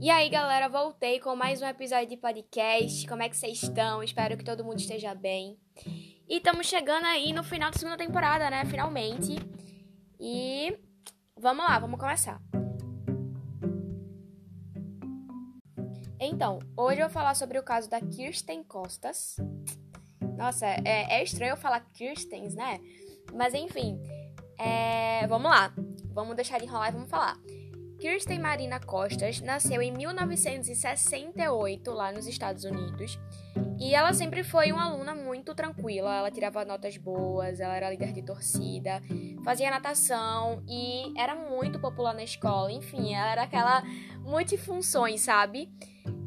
E aí, galera, voltei com mais um episódio de podcast. Como é que vocês estão? Espero que todo mundo esteja bem. E estamos chegando aí no final da segunda temporada, né? Finalmente. E vamos lá, vamos começar. Então, hoje eu vou falar sobre o caso da Kirsten Costas. Nossa, é, é estranho eu falar Kirstens, né? Mas enfim, é, vamos lá. Vamos deixar de enrolar e vamos falar. Kirsten Marina Costas nasceu em 1968 lá nos Estados Unidos e ela sempre foi uma aluna muito tranquila. Ela tirava notas boas, ela era líder de torcida, fazia natação e era muito popular na escola. Enfim, ela era aquela multifunções, sabe?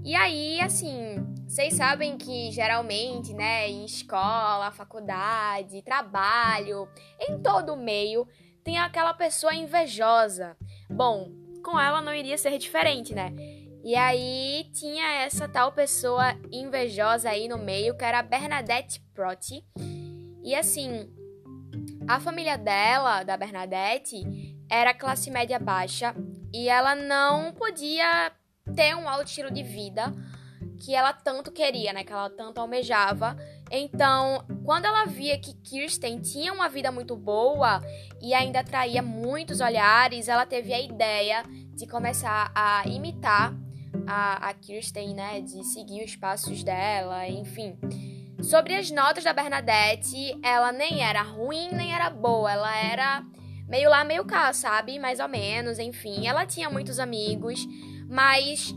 E aí, assim, vocês sabem que geralmente, né, em escola, faculdade, trabalho, em todo meio, tem aquela pessoa invejosa. Bom, com ela não iria ser diferente, né? E aí tinha essa tal pessoa invejosa aí no meio, que era a Bernadette Proti. E assim, a família dela, da Bernadette, era classe média baixa e ela não podia ter um alto estilo de vida que ela tanto queria, né? Que ela tanto almejava. Então, quando ela via que Kirsten tinha uma vida muito boa e ainda atraía muitos olhares, ela teve a ideia de começar a imitar a, a Kirsten, né? De seguir os passos dela, enfim. Sobre as notas da Bernadette, ela nem era ruim nem era boa, ela era meio lá, meio cá, sabe? Mais ou menos, enfim. Ela tinha muitos amigos, mas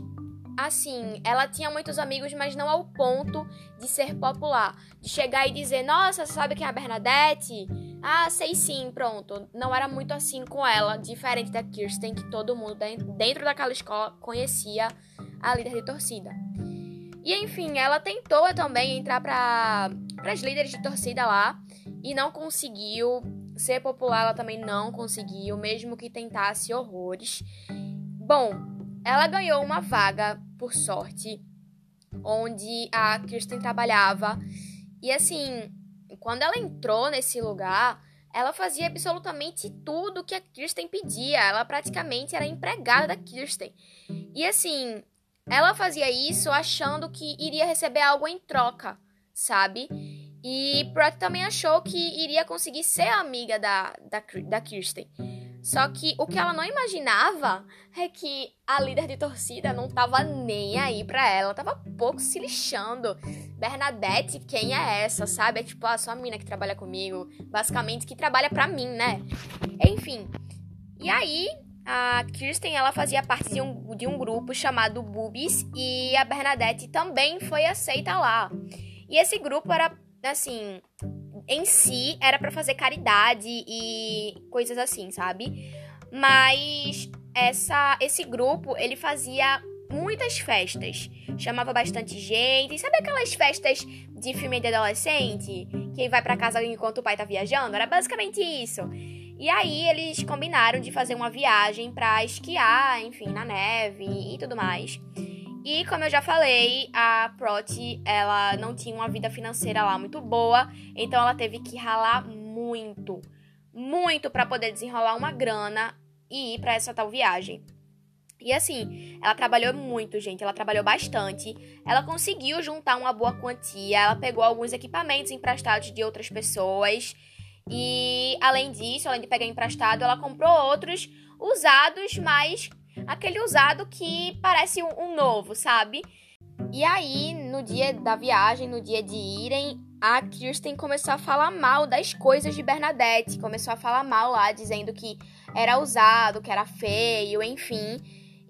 assim, ela tinha muitos amigos, mas não ao ponto de ser popular. De chegar e dizer, nossa, sabe quem é a Bernadette? Ah, sei sim, pronto. Não era muito assim com ela, diferente da Kirsten, que todo mundo dentro daquela escola conhecia a líder de torcida. E enfim, ela tentou também entrar para as líderes de torcida lá e não conseguiu. Ser popular ela também não conseguiu, mesmo que tentasse horrores. Bom, ela ganhou uma vaga, por sorte, onde a Kirsten trabalhava. E assim, quando ela entrou nesse lugar, ela fazia absolutamente tudo que a Kirsten pedia. Ela praticamente era empregada da Kirsten. E assim, ela fazia isso achando que iria receber algo em troca, sabe? E Pratt também achou que iria conseguir ser amiga da, da, da Kirsten. Só que o que ela não imaginava é que a líder de torcida não tava nem aí pra ela, tava pouco se lixando. Bernadette, quem é essa, sabe? É tipo a sua mina que trabalha comigo, basicamente que trabalha pra mim, né? Enfim. E aí, a Kirsten, ela fazia parte de um, de um grupo chamado Boobies e a Bernadette também foi aceita lá. E esse grupo era, assim, em si era para fazer caridade e coisas assim, sabe? Mas essa esse grupo, ele fazia muitas festas. Chamava bastante gente. Sabe aquelas festas de filme de adolescente? Que vai para casa enquanto o pai tá viajando? Era basicamente isso. E aí eles combinaram de fazer uma viagem para esquiar, enfim, na neve e tudo mais. E como eu já falei, a Proti, ela não tinha uma vida financeira lá muito boa, então ela teve que ralar muito, muito para poder desenrolar uma grana e ir para essa tal viagem. E assim, ela trabalhou muito, gente, ela trabalhou bastante. Ela conseguiu juntar uma boa quantia, ela pegou alguns equipamentos emprestados de outras pessoas. E além disso, além de pegar emprestado, ela comprou outros usados, mas aquele usado que parece um, um novo, sabe? E aí, no dia da viagem, no dia de irem, a Kirsten começou a falar mal das coisas de Bernadette. Começou a falar mal lá, dizendo que era usado, que era feio, enfim.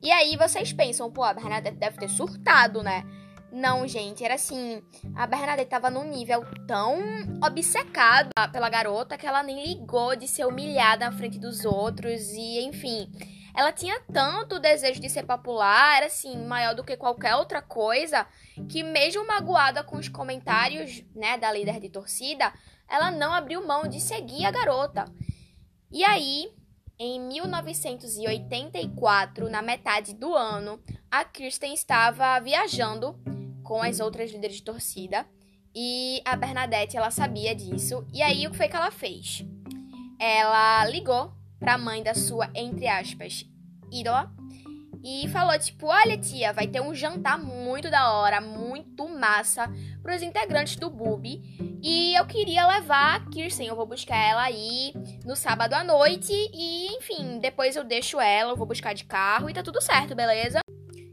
E aí vocês pensam, pô, a Bernadette deve ter surtado, né? Não, gente, era assim. A Bernadette tava num nível tão obcecado pela garota que ela nem ligou de ser humilhada na frente dos outros e, enfim ela tinha tanto desejo de ser popular, era assim, maior do que qualquer outra coisa, que mesmo magoada com os comentários, né, da líder de torcida, ela não abriu mão de seguir a garota. E aí, em 1984, na metade do ano, a Kristen estava viajando com as outras líderes de torcida e a Bernadette ela sabia disso. E aí o que foi que ela fez? Ela ligou para a mãe da sua, entre aspas, ídola. e falou tipo: "Olha, tia, vai ter um jantar muito da hora, muito massa para os integrantes do Boob, e eu queria levar a Kirsten, eu vou buscar ela aí no sábado à noite e, enfim, depois eu deixo ela, eu vou buscar de carro e tá tudo certo, beleza?"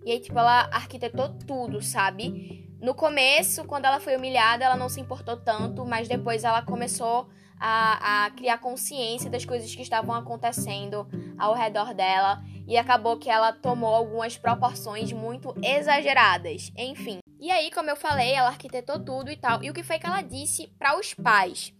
E aí, tipo, ela arquitetou tudo, sabe? No começo, quando ela foi humilhada, ela não se importou tanto, mas depois ela começou a, a criar consciência das coisas que estavam acontecendo ao redor dela e acabou que ela tomou algumas proporções muito exageradas. Enfim. E aí, como eu falei, ela arquitetou tudo e tal. E o que foi que ela disse para os pais?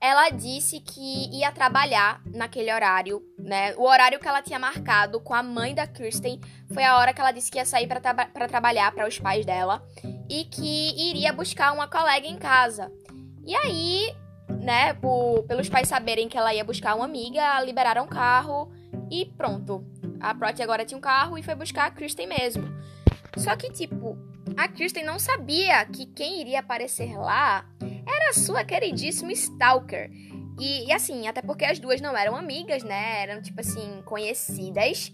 Ela disse que ia trabalhar naquele horário, né? O horário que ela tinha marcado com a mãe da Kirsten foi a hora que ela disse que ia sair para tra trabalhar para os pais dela e que iria buscar uma colega em casa. E aí, né, por, pelos pais saberem que ela ia buscar uma amiga, liberaram o carro e pronto. A Prot agora tinha um carro e foi buscar a Kristen mesmo. Só que, tipo, a Kristen não sabia que quem iria aparecer lá era a sua queridíssima Stalker. E, e, assim, até porque as duas não eram amigas, né? Eram, tipo assim, conhecidas.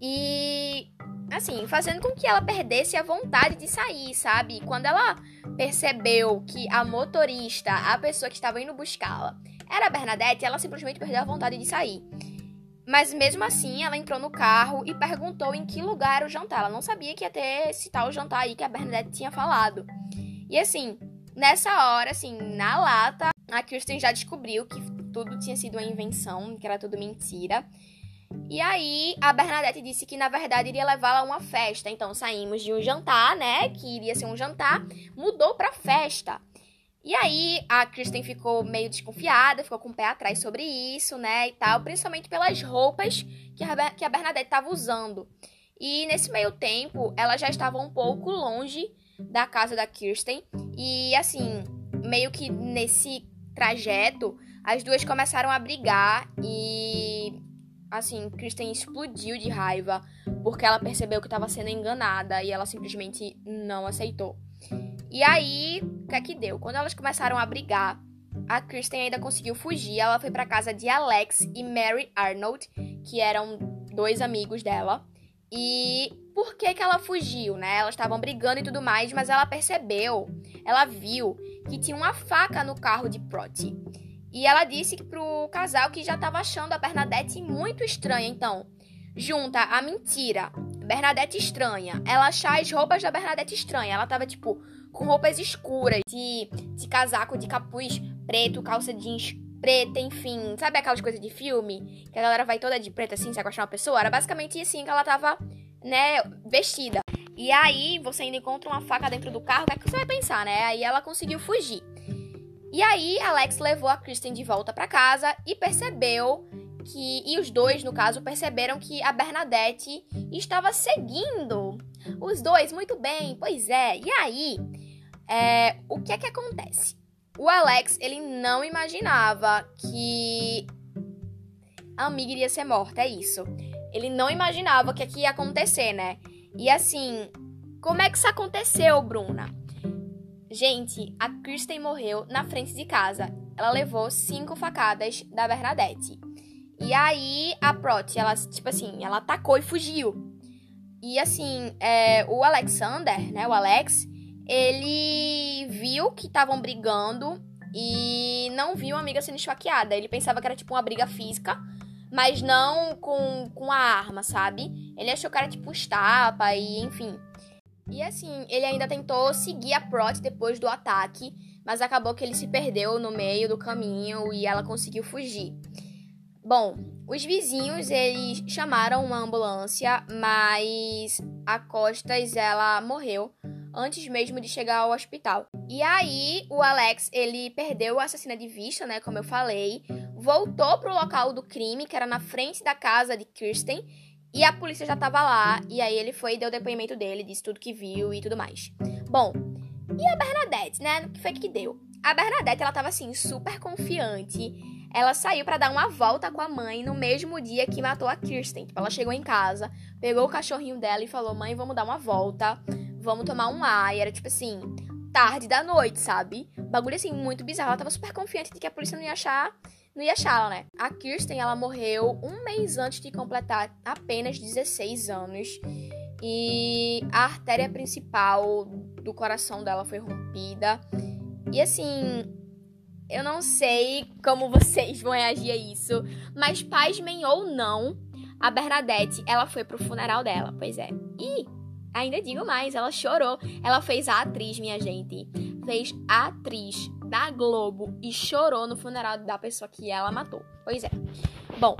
E, assim, fazendo com que ela perdesse a vontade de sair, sabe? Quando ela percebeu que a motorista, a pessoa que estava indo buscá-la, era a Bernadette, ela simplesmente perdeu a vontade de sair. Mas mesmo assim, ela entrou no carro e perguntou em que lugar era o jantar. Ela não sabia que ia ter esse tal jantar aí que a Bernadette tinha falado. E assim, nessa hora, assim, na lata, a Kirsten já descobriu que tudo tinha sido uma invenção, que era tudo mentira. E aí, a Bernadette disse que na verdade iria levá-la a uma festa. Então, saímos de um jantar, né? Que iria ser um jantar, mudou pra festa. E aí a Kristen ficou meio desconfiada, ficou com o pé atrás sobre isso, né, e tal, principalmente pelas roupas que a, que a Bernadette estava usando. E nesse meio tempo, ela já estava um pouco longe da casa da Kirsten e assim, meio que nesse trajeto, as duas começaram a brigar e assim, Kristen explodiu de raiva porque ela percebeu que estava sendo enganada e ela simplesmente não aceitou. E aí, o que é que deu? Quando elas começaram a brigar, a Kristen ainda conseguiu fugir. Ela foi para casa de Alex e Mary Arnold, que eram dois amigos dela. E por que que ela fugiu, né? Elas estavam brigando e tudo mais, mas ela percebeu, ela viu que tinha uma faca no carro de Proti. E ela disse pro casal que já estava achando a Bernadette muito estranha. Então, junta a mentira, Bernadette estranha, ela achar as roupas da Bernadette estranha. Ela tava, tipo, com roupas escuras, de, de casaco de capuz preto, calça jeans preta, enfim. Sabe aquelas coisas de filme? Que a galera vai toda de preto assim, se acostar uma pessoa? Era basicamente assim que ela tava, né, vestida. E aí, você ainda encontra uma faca dentro do carro, o que, é que você vai pensar, né? Aí ela conseguiu fugir. E aí, Alex levou a Kristen de volta para casa e percebeu que. E os dois, no caso, perceberam que a Bernadette estava seguindo os dois muito bem. Pois é. E aí, é, o que é que acontece? O Alex, ele não imaginava que a amiga iria ser morta, é isso. Ele não imaginava o que, é que ia acontecer, né? E assim, como é que isso aconteceu, Bruna? Gente, a Kristen morreu na frente de casa. Ela levou cinco facadas da Bernadette. E aí a Prot, ela, tipo assim, ela atacou e fugiu. E assim, é, o Alexander, né, o Alex, ele viu que estavam brigando e não viu a amiga sendo esfaqueada. Ele pensava que era tipo uma briga física, mas não com, com a arma, sabe? Ele achou que era tipo estapa e enfim. E assim, ele ainda tentou seguir a Prot depois do ataque, mas acabou que ele se perdeu no meio do caminho e ela conseguiu fugir. Bom, os vizinhos eles chamaram uma ambulância, mas a Costas ela morreu antes mesmo de chegar ao hospital. E aí, o Alex, ele perdeu a assassina de vista, né, como eu falei, voltou pro local do crime, que era na frente da casa de Kirsten, e a polícia já tava lá, e aí ele foi e deu o depoimento dele, disse tudo que viu e tudo mais. Bom, e a Bernadette, né, o que foi que deu? A Bernadette, ela tava assim, super confiante, ela saiu para dar uma volta com a mãe no mesmo dia que matou a Kirsten. Tipo, ela chegou em casa, pegou o cachorrinho dela e falou: Mãe, vamos dar uma volta vamos tomar um ar. E era tipo assim, tarde da noite, sabe? Bagulho assim, muito bizarro. Ela tava super confiante de que a polícia não ia achar não ia achá-la, né? A Kirsten, ela morreu um mês antes de completar apenas 16 anos. E a artéria principal do coração dela foi rompida. E assim, eu não sei como vocês vão reagir a isso, mas pasmem ou não, a Bernadette, ela foi pro funeral dela, pois é. E ainda digo mais, ela chorou. Ela fez a atriz, minha gente. Fez a atriz da Globo e chorou no funeral da pessoa que ela matou. Pois é. Bom,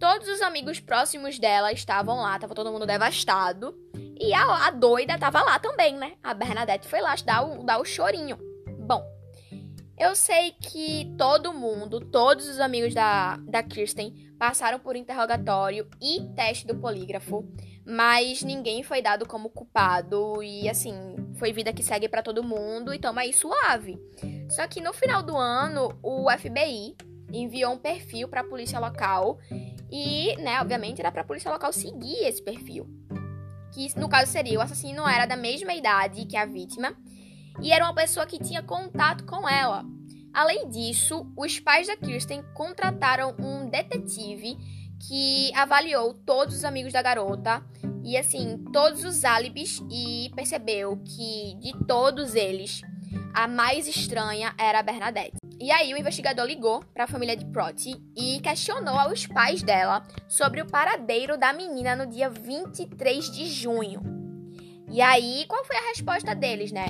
todos os amigos próximos dela estavam lá, tava todo mundo devastado. E a, a doida tava lá também, né? A Bernadette foi lá dar o, dar o chorinho. Bom, eu sei que todo mundo, todos os amigos da, da Kirsten passaram por interrogatório e teste do polígrafo, mas ninguém foi dado como culpado e assim, foi vida que segue para todo mundo e toma aí suave. Só que no final do ano, o FBI enviou um perfil para a polícia local e, né, obviamente era para a polícia local seguir esse perfil. Que no caso seria o assassino era da mesma idade que a vítima e era uma pessoa que tinha contato com ela. Além disso, os pais da Kirsten contrataram um detetive que avaliou todos os amigos da garota e assim, todos os álibis e percebeu que de todos eles, a mais estranha era a Bernadette. E aí o investigador ligou para a família de Proti e questionou aos pais dela sobre o paradeiro da menina no dia 23 de junho. E aí, qual foi a resposta deles, né?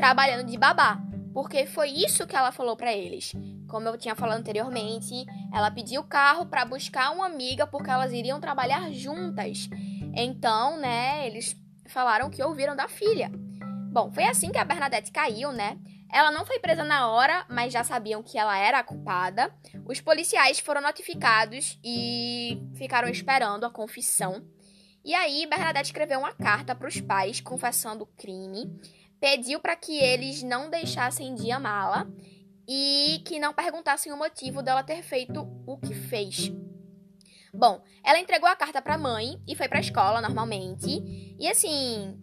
trabalhando de babá, porque foi isso que ela falou para eles. Como eu tinha falado anteriormente, ela pediu o carro para buscar uma amiga porque elas iriam trabalhar juntas. Então, né, eles falaram que ouviram da filha. Bom, foi assim que a Bernadette caiu, né? Ela não foi presa na hora, mas já sabiam que ela era a culpada. Os policiais foram notificados e ficaram esperando a confissão. E aí, Bernadette escreveu uma carta para os pais confessando o crime pediu para que eles não deixassem de amá-la e que não perguntassem o motivo dela ter feito o que fez. Bom, ela entregou a carta para a mãe e foi para a escola normalmente. E assim,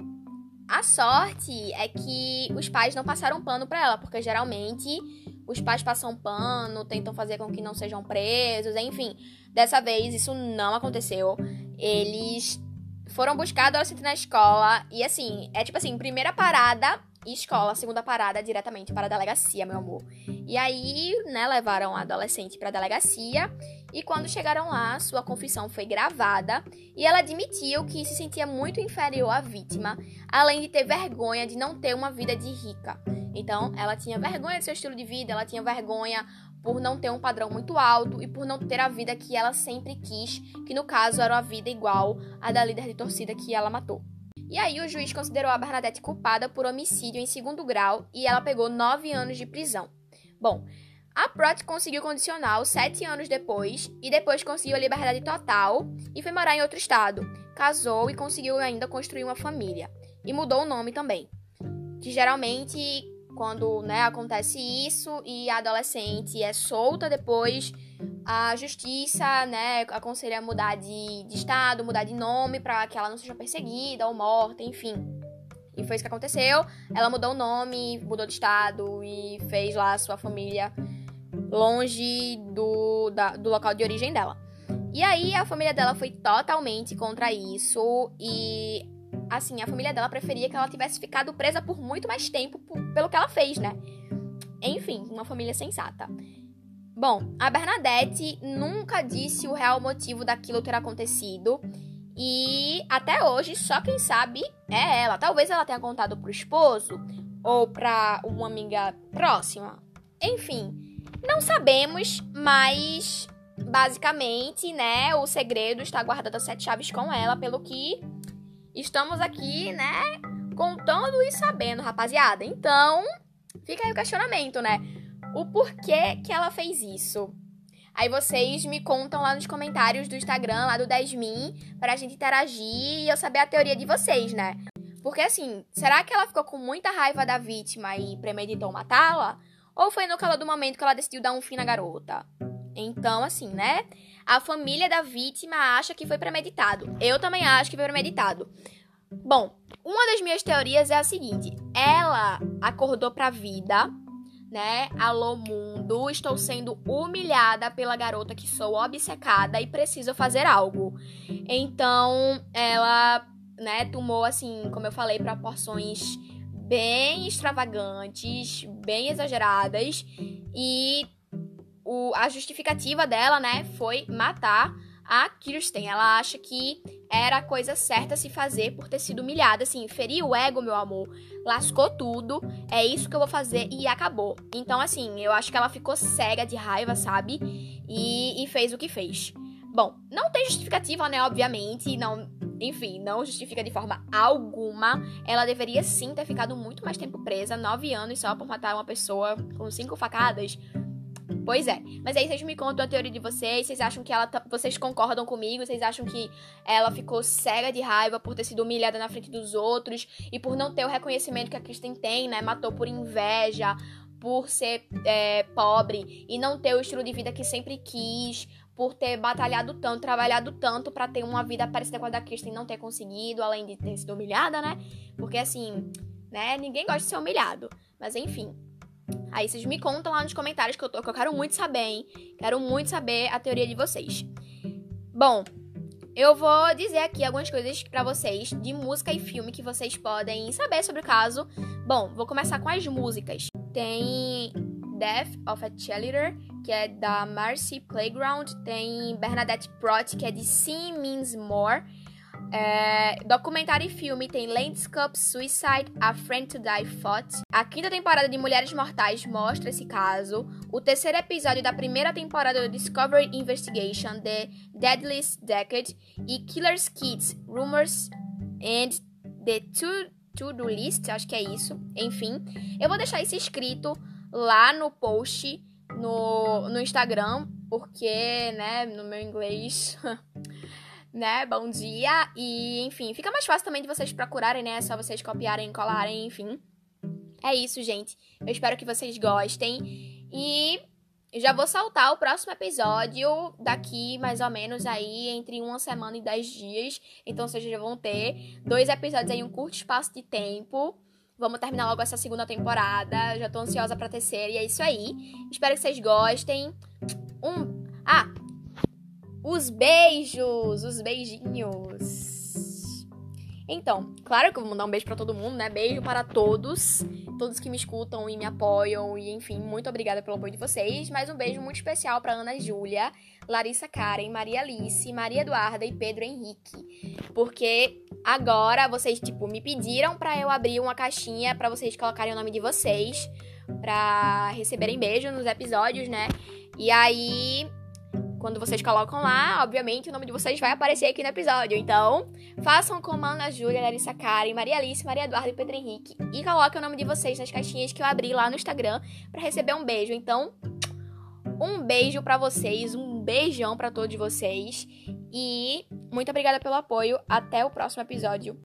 a sorte é que os pais não passaram pano para ela, porque geralmente os pais passam pano, tentam fazer com que não sejam presos, enfim. Dessa vez isso não aconteceu. Eles foram buscar a adolescente na escola. E assim, é tipo assim, primeira parada, escola, segunda parada diretamente para a delegacia, meu amor. E aí, né, levaram a adolescente para a delegacia. E quando chegaram lá, sua confissão foi gravada e ela admitiu que se sentia muito inferior à vítima, além de ter vergonha de não ter uma vida de rica. Então, ela tinha vergonha do seu estilo de vida, ela tinha vergonha por não ter um padrão muito alto e por não ter a vida que ela sempre quis, que no caso era uma vida igual à da líder de torcida que ela matou. E aí o juiz considerou a Bernadette culpada por homicídio em segundo grau e ela pegou nove anos de prisão. Bom, a Prot conseguiu condicional sete anos depois e depois conseguiu a liberdade total e foi morar em outro estado. Casou e conseguiu ainda construir uma família. E mudou o nome também. Que geralmente quando né, acontece isso e a adolescente é solta depois, a justiça né, aconselha mudar de, de estado, mudar de nome para que ela não seja perseguida ou morta, enfim. E foi isso que aconteceu. Ela mudou o nome, mudou de estado e fez lá a sua família longe do, da, do local de origem dela. E aí a família dela foi totalmente contra isso e assim, a família dela preferia que ela tivesse ficado presa por muito mais tempo pelo que ela fez, né? Enfim, uma família sensata. Bom, a Bernadette nunca disse o real motivo daquilo ter acontecido. E até hoje, só quem sabe é ela. Talvez ela tenha contado pro esposo ou pra uma amiga próxima. Enfim, não sabemos, mas basicamente, né, o segredo está guardado a sete chaves com ela, pelo que estamos aqui, né, contando e sabendo, rapaziada. Então, fica aí o questionamento, né? O porquê que ela fez isso? Aí vocês me contam lá nos comentários do Instagram, lá do 10min, pra gente interagir e eu saber a teoria de vocês, né? Porque assim, será que ela ficou com muita raiva da vítima e premeditou matá-la? Ou foi no calor do momento que ela decidiu dar um fim na garota? Então, assim, né? A família da vítima acha que foi premeditado. Eu também acho que foi premeditado. Bom, uma das minhas teorias é a seguinte: ela acordou pra vida, né? Alô mundo, estou sendo humilhada pela garota que sou obcecada e preciso fazer algo. Então, ela, né, tomou assim, como eu falei, proporções bem extravagantes, bem exageradas e o, a justificativa dela, né, foi matar a Kirsten. Ela acha que era a coisa certa a se fazer por ter sido humilhada. Assim, feriu o ego, meu amor. Lascou tudo. É isso que eu vou fazer e acabou. Então, assim, eu acho que ela ficou cega de raiva, sabe? E, e fez o que fez. Bom, não tem justificativa, né? Obviamente. Não, enfim, não justifica de forma alguma. Ela deveria sim ter ficado muito mais tempo presa nove anos só por matar uma pessoa com cinco facadas. Pois é. Mas aí vocês me contam a teoria de vocês. Vocês acham que ela. Tá, vocês concordam comigo? Vocês acham que ela ficou cega de raiva por ter sido humilhada na frente dos outros e por não ter o reconhecimento que a Kristen tem, né? Matou por inveja, por ser é, pobre e não ter o estilo de vida que sempre quis, por ter batalhado tanto, trabalhado tanto para ter uma vida parecida com a da Kristen e não ter conseguido, além de ter sido humilhada, né? Porque assim, né? Ninguém gosta de ser humilhado. Mas enfim. Aí vocês me contam lá nos comentários que eu, tô, que eu quero muito saber, hein? Quero muito saber a teoria de vocês. Bom, eu vou dizer aqui algumas coisas para vocês de música e filme que vocês podem saber sobre o caso. Bom, vou começar com as músicas. Tem Death of a Cheerleader, que é da Marcy Playground. Tem Bernadette Prott, que é de Sim Means More. É, documentário e filme tem Landscape Suicide, A Friend to Die Fought. A quinta temporada de Mulheres Mortais mostra esse caso. O terceiro episódio da primeira temporada do Discovery Investigation, The Deadliest Decade. E Killer's Kids, Rumors and The To-Do List, acho que é isso. Enfim, eu vou deixar isso escrito lá no post no, no Instagram, porque, né, no meu inglês... né? Bom dia. E, enfim, fica mais fácil também de vocês procurarem, né? É só vocês copiarem, colarem, enfim. É isso, gente. Eu espero que vocês gostem. E já vou soltar o próximo episódio daqui, mais ou menos, aí, entre uma semana e dez dias. Então, vocês já vão ter dois episódios aí em um curto espaço de tempo. Vamos terminar logo essa segunda temporada. Já tô ansiosa pra terceira. E é isso aí. Espero que vocês gostem. Um. Ah, os beijos, os beijinhos. Então, claro que eu vou mandar um beijo para todo mundo, né? Beijo para todos, todos que me escutam e me apoiam e enfim, muito obrigada pelo apoio de vocês. Mais um beijo muito especial para Ana Júlia, Larissa Karen, Maria Alice, Maria Eduarda e Pedro Henrique, porque agora vocês tipo me pediram para eu abrir uma caixinha para vocês colocarem o nome de vocês para receberem beijo nos episódios, né? E aí quando vocês colocam lá, obviamente o nome de vocês vai aparecer aqui no episódio. Então, façam como a Ana Júlia, Larissa Karen, Maria Alice, Maria Eduarda e Pedro Henrique. E coloquem o nome de vocês nas caixinhas que eu abri lá no Instagram para receber um beijo. Então, um beijo para vocês, um beijão para todos vocês. E muito obrigada pelo apoio. Até o próximo episódio.